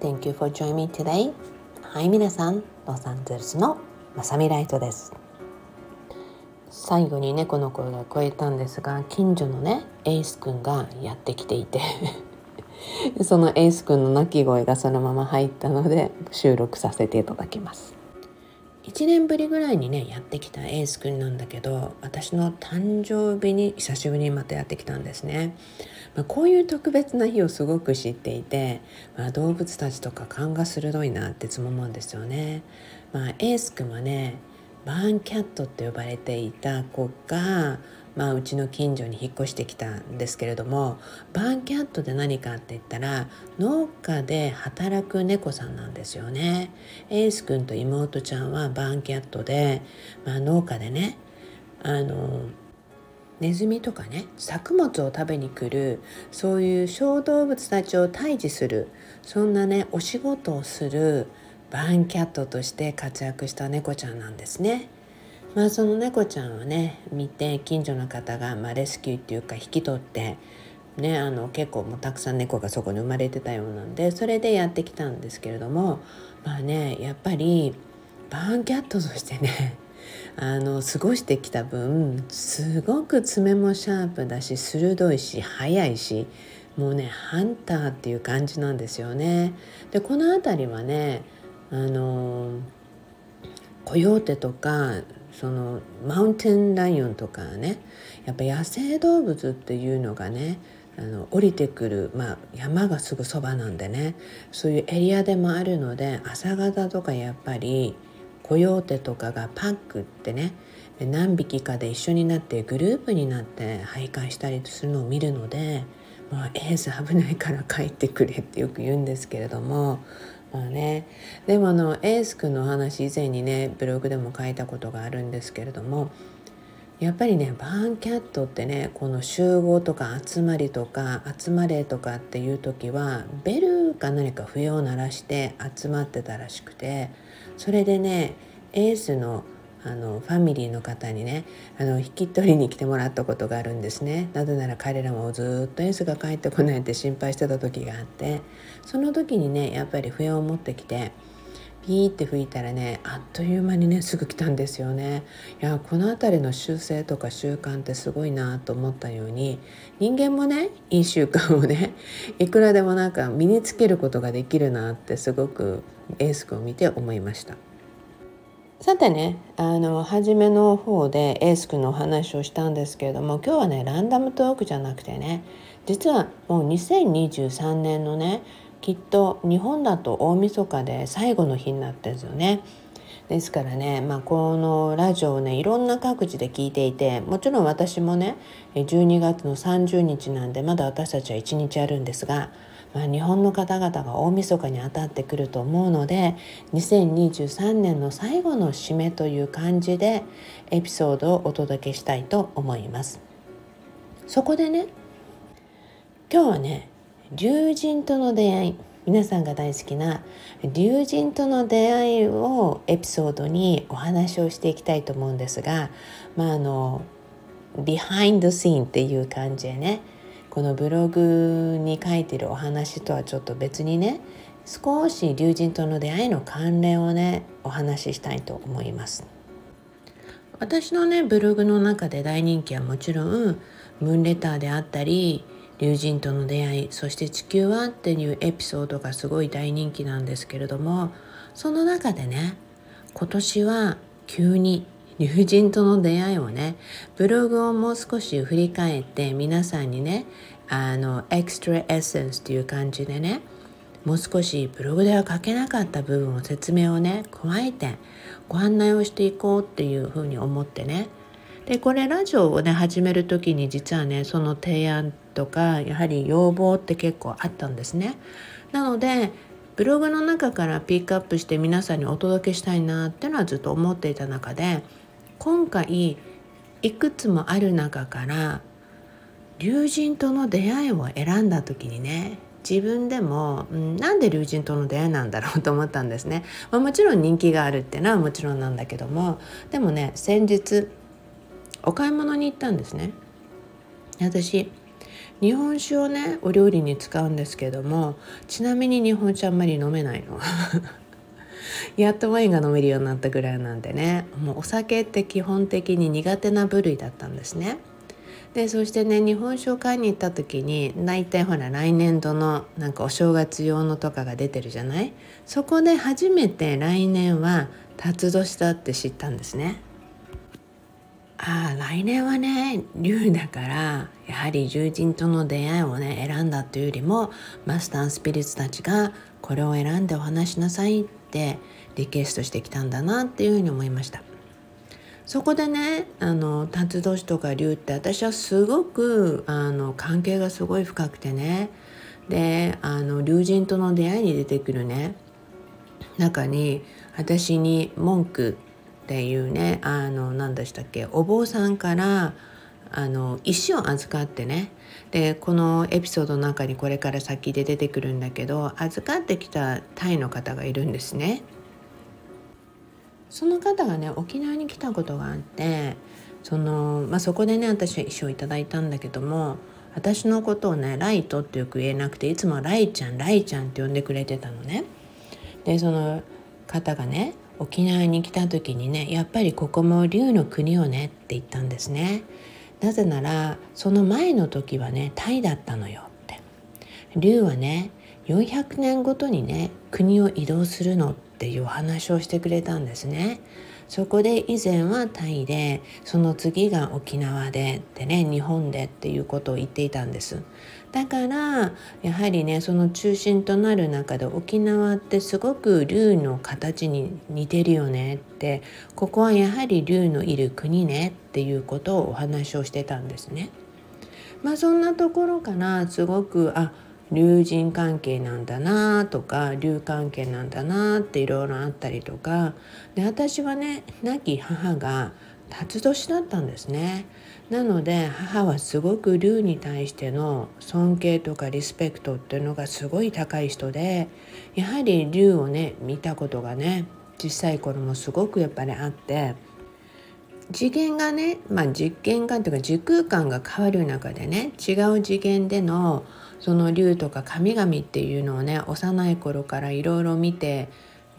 Thank you for joining me today. はい、皆さん、ロサンゼルスのまさみライトです。最後に猫の声が聞こえたんですが、近所のね、エースくんがやってきていて そのエースくんの鳴き声がそのまま入ったので収録させていただきます。1年ぶりぐらいにねやってきたエースくんなんだけど私の誕生日に久しぶりにまたやってきたんですね、まあ、こういう特別な日をすごく知っていて、まあ、動物たちとか勘が鋭いなってつも思うんですよね、まあ、エースくんはねバーンキャットって呼ばれていた子がまあ、うちの近所に引っ越してきたんですけれどもバーンキャットで何かって言ったら農家で働く猫さんなんですよね。エース君と妹ちゃんはバーンキャットで、まあ、農家でねあのネズミとかね作物を食べに来るそういう小動物たちを退治するそんなねお仕事をするバンキャットとして活躍した猫ちゃんなんですね。まあその猫ちゃんをね見て近所の方が、まあ、レスキューっていうか引き取ってねあの結構もうたくさん猫がそこに生まれてたようなんでそれでやってきたんですけれどもまあねやっぱりバーンキャットとしてねあの過ごしてきた分すごく爪もシャープだし鋭いし速いしもうねハンターっていう感じなんですよね。でこの辺りはねあのコヨーテとかそのマウンテンライオンとかねやっぱ野生動物っていうのがねあの降りてくる、まあ、山がすぐそばなんでねそういうエリアでもあるので朝方とかやっぱりコヨーテとかがパックってね何匹かで一緒になってグループになって徘徊したりするのを見るので「まあ、エース危ないから帰ってくれ」ってよく言うんですけれどもまあね、でもあのエース君のお話以前にねブログでも書いたことがあるんですけれどもやっぱりねバーンキャットってねこの集合とか集まりとか集まれとかっていう時はベルか何か笛を鳴らして集まってたらしくてそれでねエースのあのファミリーの方にねあの引き取りに来てもらったことがあるんですね。なぜなら彼らもずっとエースが帰ってこないって心配してた時があってその時にねやっぱり笛を持ってきてピーって吹いたらねあっという間にねすぐ来たんですよねいやこの辺りの習性とか習慣ってすごいなと思ったように人間もねいい習慣をね いくらでもなんか身につけることができるなってすごくエース君を見て思いました。さてねあの初めの方でエース君のお話をしたんですけれども今日はねランダムトークじゃなくてね実はもう2023年のねきっと日本だと大晦日で最後の日になってるんですよね。ですからね、まあ、このラジオをねいろんな各地で聞いていてもちろん私もね12月の30日なんでまだ私たちは1日あるんですがまあ、日本の方々が大晦日に当たってくると思うので2023年の最後の締めという感じでエピソードをお届けしたいと思いますそこでね今日はね龍神との出会い皆さんが大好きな龍神との出会いをエピソードにお話をしていきたいと思うんですがまああのビハインドシーンっていう感じでねこのブログに書いてるお話とはちょっと別にね少し龍神との出会いの関連をねお話ししたいと思います。私のねブログの中で大人気はもちろんムーンレターであったり龍神との出会いそして地球はっていうエピソードがすごい大人気なんですけれどもその中でね今年は急に友人との出会いをねブログをもう少し振り返って皆さんにねあのエクストラエッセンスという感じでねもう少しブログでは書けなかった部分を説明をね加えてご案内をしていこうっていうふうに思ってねでこれラジオをね始める時に実はねその提案とかやはり要望って結構あったんですね。なのでブログの中からピックアップして皆さんにお届けしたいなっていうのはずっと思っていた中で今回いくつもある中から龍神との出会いを選んだ時にね自分でも、うん、なんで龍神との出会いなんだろうと思ったんですね、まあ、もちろん人気があるっていうのはもちろんなんだけどもでもね先日お買い物に行ったんですね私日本酒をねお料理に使うんですけどもちなみに日本酒あんまり飲めないの やっとワインが飲めるようになったぐらいなんでねもうお酒って基本的に苦手な部類だったんですね。でそしてね日本酒を買いに行った時に大体ほら来年度のなんかお正月用のとかが出てるじゃない？そこで初めて来年は辰年だって知ったんですね。ああ来年はね龍だからやはり友人との出会いをね選んだというよりもマスタースピリッツたちがこれを選んでお話しなさいってリクエストしてきたんだなっていうふうに思いました。そこでねあの辰年とか龍って私はすごくあの関係がすごい深くてねであの龍神との出会いに出てくるね中に私に文句っていうねあの何でしたっけお坊さんからあの石を預かってねでこのエピソードの中にこれから先で出てくるんだけど預かってきたタイの方がいるんですね。その方がね沖縄に来たことがあってその、まあ、そこでね私は石をいただいたんだけども私のことをねライトってよく言えなくていつもライちゃんライちゃんって呼んでくれてたのね。でその方がね沖縄に来た時にねやっぱりここも竜の国をねって言ったんですね。なぜならその前の時はねタイだったのよって。竜はね400年ごとにね国を移動するのっていうお話をしてくれたんですね。そこで以前はタイでその次が沖縄ででね日本でっていうことを言っていたんです。だからやはりねその中心となる中で沖縄ってすごく竜の形に似てるよねってここはやはり竜のいる国ねっていうことをお話をしてたんですね。まあそんなところからすごくあ竜神関係なんだなとか竜関係なんだなっていろいろあったりとかで私はね亡き母が辰年だったんですね。なので母はすごく竜に対しての尊敬とかリスペクトっていうのがすごい高い人でやはり竜をね見たことがね小さい頃もすごくやっぱりあって次元がね、まあ、実験観というか時空間が変わる中でね違う次元でのその竜とか神々っていうのをね幼い頃からいろいろ見て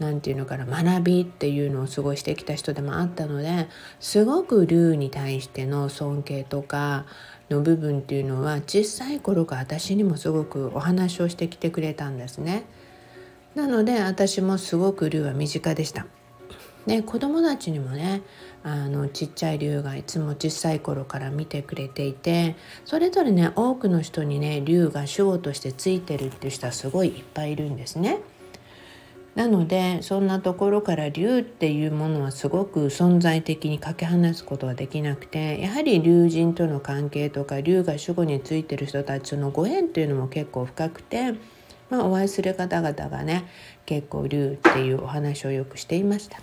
何て言うのかな学びっていうのを過ごしてきた人でもあったのですごく竜に対しての尊敬とかの部分っていうのは小さい頃から私にもすごくお話をしてきてくれたんですね。なので私もすごく竜は身近でした。で子供たちにもねあのちっちゃい竜がいつも小さい頃から見てくれていてそれぞれね多くの人にね竜が守護としてついてるっていう人はすごいいっぱいいるんですね。なのでそんなところから竜っていうものはすごく存在的にかけ離すことはできなくてやはり竜神との関係とか竜が守護についてる人たちのご縁っていうのも結構深くて、まあ、お会いする方々がね結構竜っていうお話をよくしていました。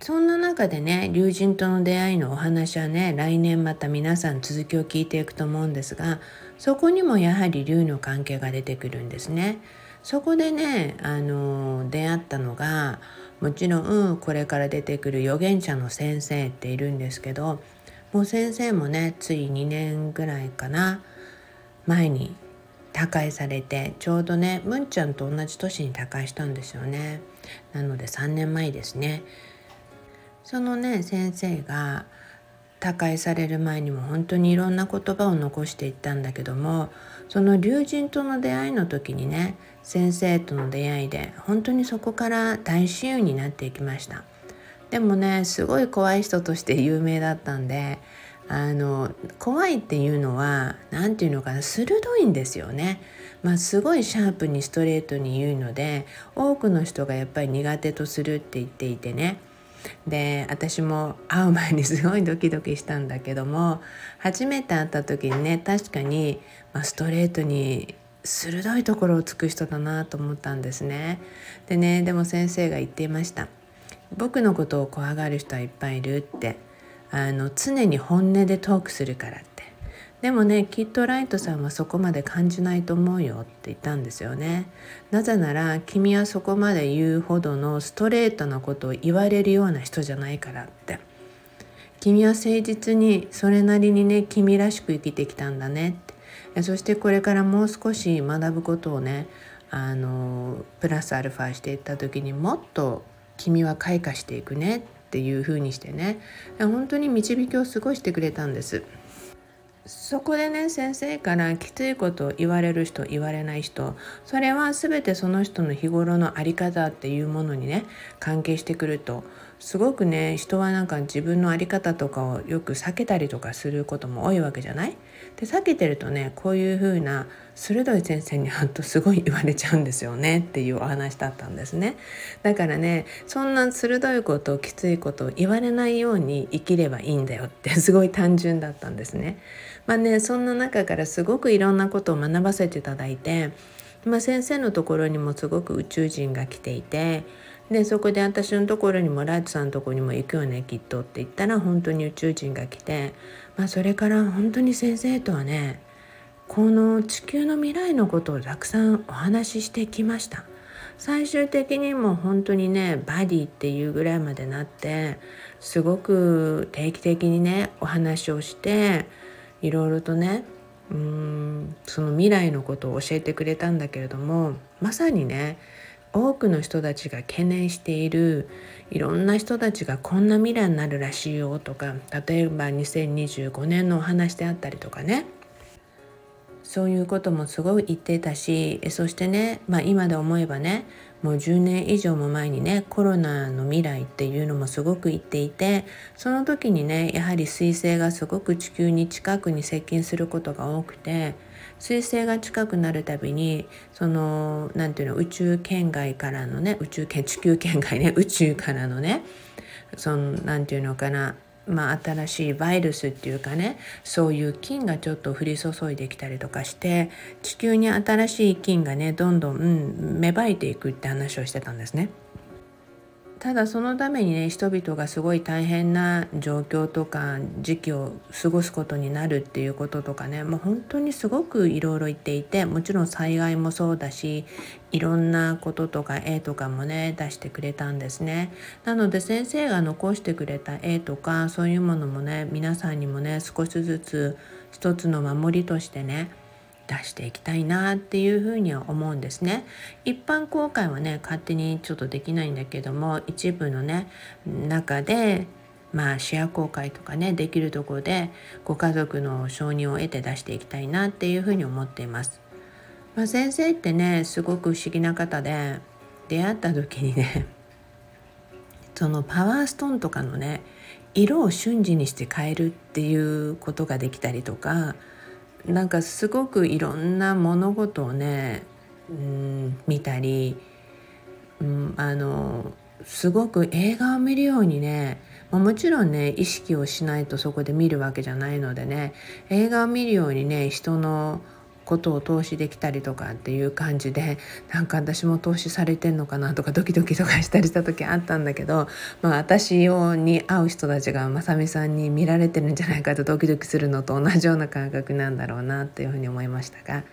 そんな中でね竜神との出会いのお話はね来年また皆さん続きを聞いていくと思うんですがそこにもやはり竜の関係が出てくるんですね。そこでねあの出会ったのがもちろん、これから出てくる預言者の先生っているんですけどもう先生もねつい2年ぐらいかな前に他界されてちょうどねむんちゃんと同じ年に他界したんですよね。なので3年前ですね。そのね先生が他界される前にも本当にいろんな言葉を残していったんだけどもその龍神との出会いの時にね先生との出会いで本当にそこから大親友になっていきましたでもねすごい怖い人として有名だったんであの怖いっていうのは何て言うのかな鋭いんですよね。まあ、すごいシャープにストレートに言うので多くの人がやっぱり苦手とするって言っていてねで私も会う前にすごいドキドキしたんだけども初めて会った時にね確かに、ま、ストレートに鋭いところをつく人だなと思ったんですね。でねでも先生が言っていました。僕のことを怖がる人はいっぱいいるってあの常に本音でトークするからってでもねきっとライトさんはそこまで感じないと思うよって言ったんですよね。なぜなら君はそこまで言うほどのストレートなことを言われるような人じゃないからって。君は誠実にそれなりにね君らしく生きてきたんだねって。そしてこれからもう少し学ぶことをねあのプラスアルファしていった時にもっと君は開花していくねっていう風にしてね本当に導きを過ごしてくれたんです。そこでね先生からきついことを言われる人言われない人それは全てその人の日頃の在り方っていうものにね関係してくるとすごくね人はなんか自分の在り方とかをよく避けたりとかすることも多いわけじゃない？で避けてるとねこういう風な鋭い先生に会うとすごい言われちゃうんですよねっていうお話だったんですね。だからねそんな鋭いこときついことを言われないように生きればいいんだよってすごい単純だったんですね。まあねそんな中からすごくいろんなことを学ばせていただいて、まあ、先生のところにもすごく宇宙人が来ていてでそこで私のところにもライトさんのところにも行くよねきっとって言ったら本当に宇宙人が来て、まあ、それから本当に先生とはねこの地球の未来のことをたくさんお話ししてきました。最終的にも本当にねバディっていうぐらいまでなってすごく定期的にねお話をしていろいろとねうーんその未来のことを教えてくれたんだけれどもまさにね多くの人たちが懸念しているいろんな人たちがこんな未来になるらしいよとか例えば2025年のお話であったりとかね。そういうこともすごい言ってたしそしてね、まあ、今で思えばねもう10年以上も前にねコロナの未来っていうのもすごく言っていてその時にねやはり彗星がすごく地球に近くに接近することが多くて彗星が近くなるたびにその何ていうの宇宙圏外からのね宇宙圏地球圏外ね 宇宙からのねその何ていうのかなまあ、新しいバイルスっていうかねそういう菌がちょっと降り注いできたりとかして地球に新しい菌がねどんどん、うん、芽生えていくって話をしてたんですね。ただそのためにね人々がすごい大変な状況とか時期を過ごすことになるっていうこととかねもう本当にすごくいろいろ言っていてもちろん災害もそうだしいろんなこととか絵とかもね出してくれたんですね。なので先生が残してくれた絵とかそういうものもね皆さんにもね少しずつ一つの守りとしてね出していきたいなっていうふうには思うんですね。一般公開はね勝手にちょっとできないんだけども一部のね中でまあシェア公開とかねできるところでご家族の承認を得て出していきたいなっていうふうに思っています。まあ、先生ってねすごく不思議な方で出会った時にね そのパワーストーンとかのね色を瞬時にして変えるっていうことができたりとかなんかすごくいろんな物事をね、うん、見たり、うん、あのすごく映画を見るようにねもちろんね意識をしないとそこで見るわけじゃないのでね映画を見るようにね人のことを投資できたりとかっていう感じでなんか私も投資されてんのかなとかドキドキとかしたりした時あったんだけど、まあ、私をに会う人たちがまさみさんに見られてるんじゃないかとドキドキするのと同じような感覚なんだろうなっていうふうに思いましたが、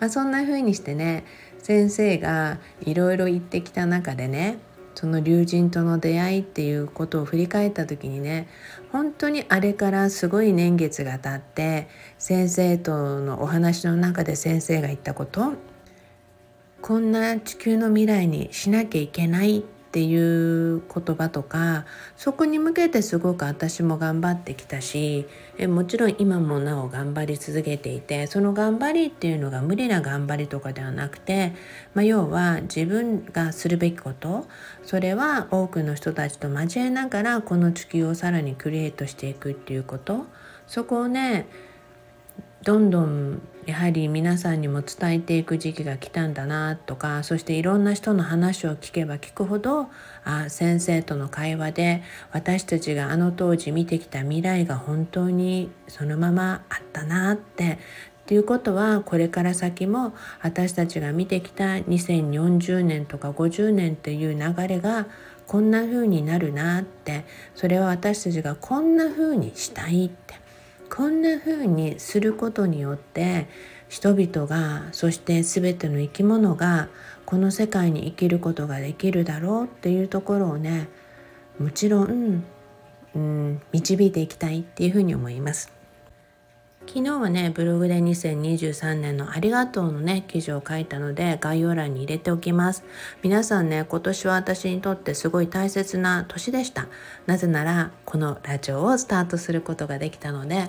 まあ、そんな風にしてね先生がいろいろ言ってきた中でねその龍神との出会いっていうことを振り返った時にね本当にあれからすごい年月が経って先生とのお話の中で先生が言ったことこんな地球の未来にしなきゃいけないっっていう言葉とかそこに向けてすごく私も頑張ってきたしえもちろん今もなお頑張り続けていてその頑張りっていうのが無理な頑張りとかではなくて、まあ、要は自分がするべきことそれは多くの人たちと交えながらこの地球をさらにクリエイトしていくっていうこと。そこをねどんどんやはり皆さんにも伝えていく時期が来たんだなとかそしていろんな人の話を聞けば聞くほどあ先生との会話で私たちがあの当時見てきた未来が本当にそのままあったなってっていうことはこれから先も私たちが見てきた2040年とか50年っていう流れがこんな風になるなってそれは私たちがこんな風にしたいってこんな風にすることによって人々がそして全ての生き物がこの世界に生きることができるだろうっていうところをねもちろんうん導いていきたいっていうふうに思います。昨日はねブログで2023年のありがとうのね記事を書いたので概要欄に入れておきます。皆さんね今年は私にとってすごい大切な年でした。なぜならこのラジオをスタートすることができたので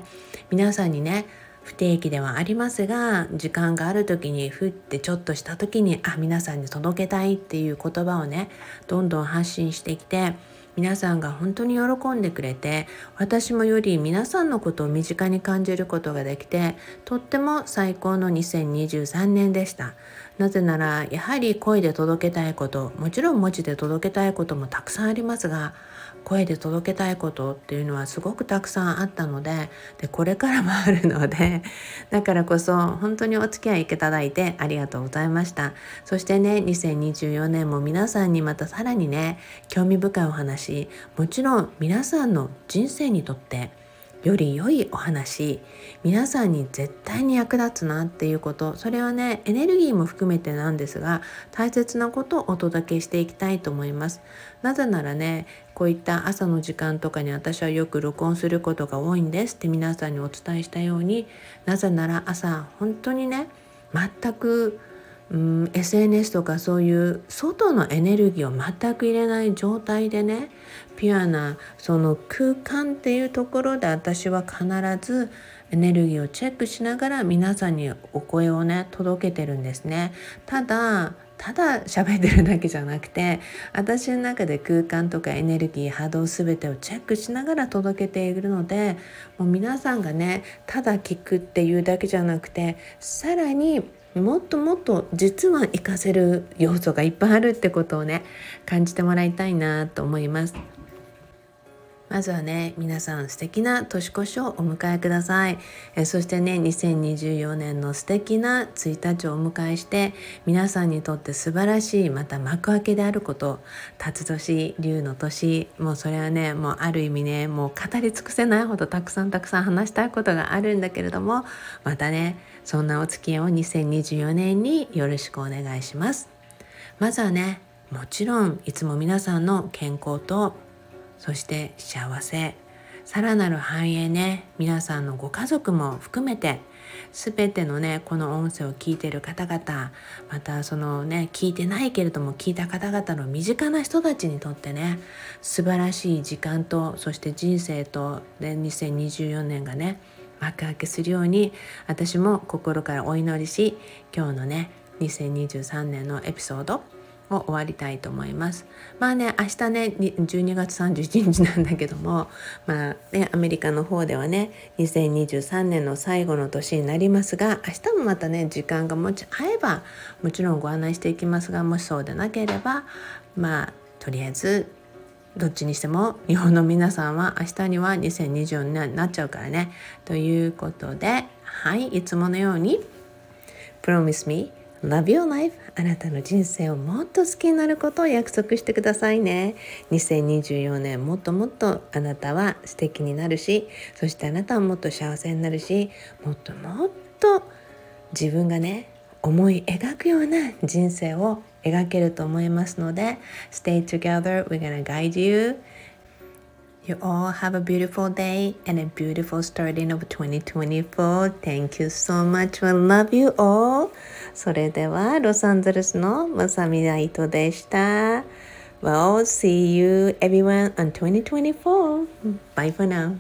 皆さんにね不定期ではありますが時間がある時にふってちょっとした時にあ皆さんに届けたいっていう言葉をねどんどん発信してきて皆さんが本当に喜んでくれて私もより皆さんのことを身近に感じることができてとっても最高の2023年でした。なぜならやはり声で届けたいこともちろん文字で届けたいこともたくさんありますが声で届けたいことっていうのはすごくたくさんあったのででこれからもあるので だからこそ本当にお付き合いいただいてありがとうございました。そしてね2024年も皆さんにまたさらにね興味深いお話もちろん皆さんの人生にとってより良いお話皆さんに絶対に役立つなっていうこと。それはねエネルギーも含めてなんですが大切なことをお届けしていきたいと思います。なぜならねこういった朝の時間とかに私はよく録音することが多いんですって皆さんにお伝えしたように。なぜなら朝本当にね全くうん、SNS とかそういう外のエネルギーを全く入れない状態でねピュアなその空間っていうところで私は必ずエネルギーをチェックしながら皆さんにお声をね届けてるんですね。ただただ喋ってるだけじゃなくて私の中で空間とかエネルギー波動全てをチェックしながら届けているのでもう皆さんがねただ聞くっていうだけじゃなくてさらにもっともっと実は活かせる要素がいっぱいあるってことをね感じてもらいたいなと思います。まずはね皆さん素敵な年越しをお迎えください。えそしてね2024年の素敵な1日をお迎えして皆さんにとって素晴らしいまた幕開けであること辰年龍の年もうそれはねもうある意味ねもう語り尽くせないほどたくさんたくさん話したいことがあるんだけれどもまたねそんなお付き合いを2024年によろしくお願いします。まずはねもちろんいつも皆さんの健康とそして幸せ。さらなる繁栄ね。皆さんのご家族も含めて全てのねこの音声を聞いてる方々またそのね聞いてないけれども聞いた方々の身近な人たちにとってね素晴らしい時間とそして人生とで2024年がね幕開けするように私も心からお祈りし今日のね2023年のエピソードを終わりたいと思います。まあね明日ね12月31日なんだけどもまあねアメリカの方ではね2023年の最後の年になりますが明日もまたね時間がもち合えばもちろんご案内していきますがもしそうでなければまあとりあえずどっちにしても日本の皆さんは明日には2024年になっちゃうからねということではいいつものように Promise me Love your life. あなたの人生をもっと好きになることを約束してくださいね。2024年もっともっとあなたは素敵になるしそしてあなたはもっと幸せになるしもっともっと自分がね思い描くような人生を描けると思いますので Stay together, we're gonna guide you. You all have a beautiful day and a beautiful starting of 2024. Thank you so much. I love you all. それでは、ロサンゼルスのまさみライトでした。Well, see you everyone on 2024. Bye for now.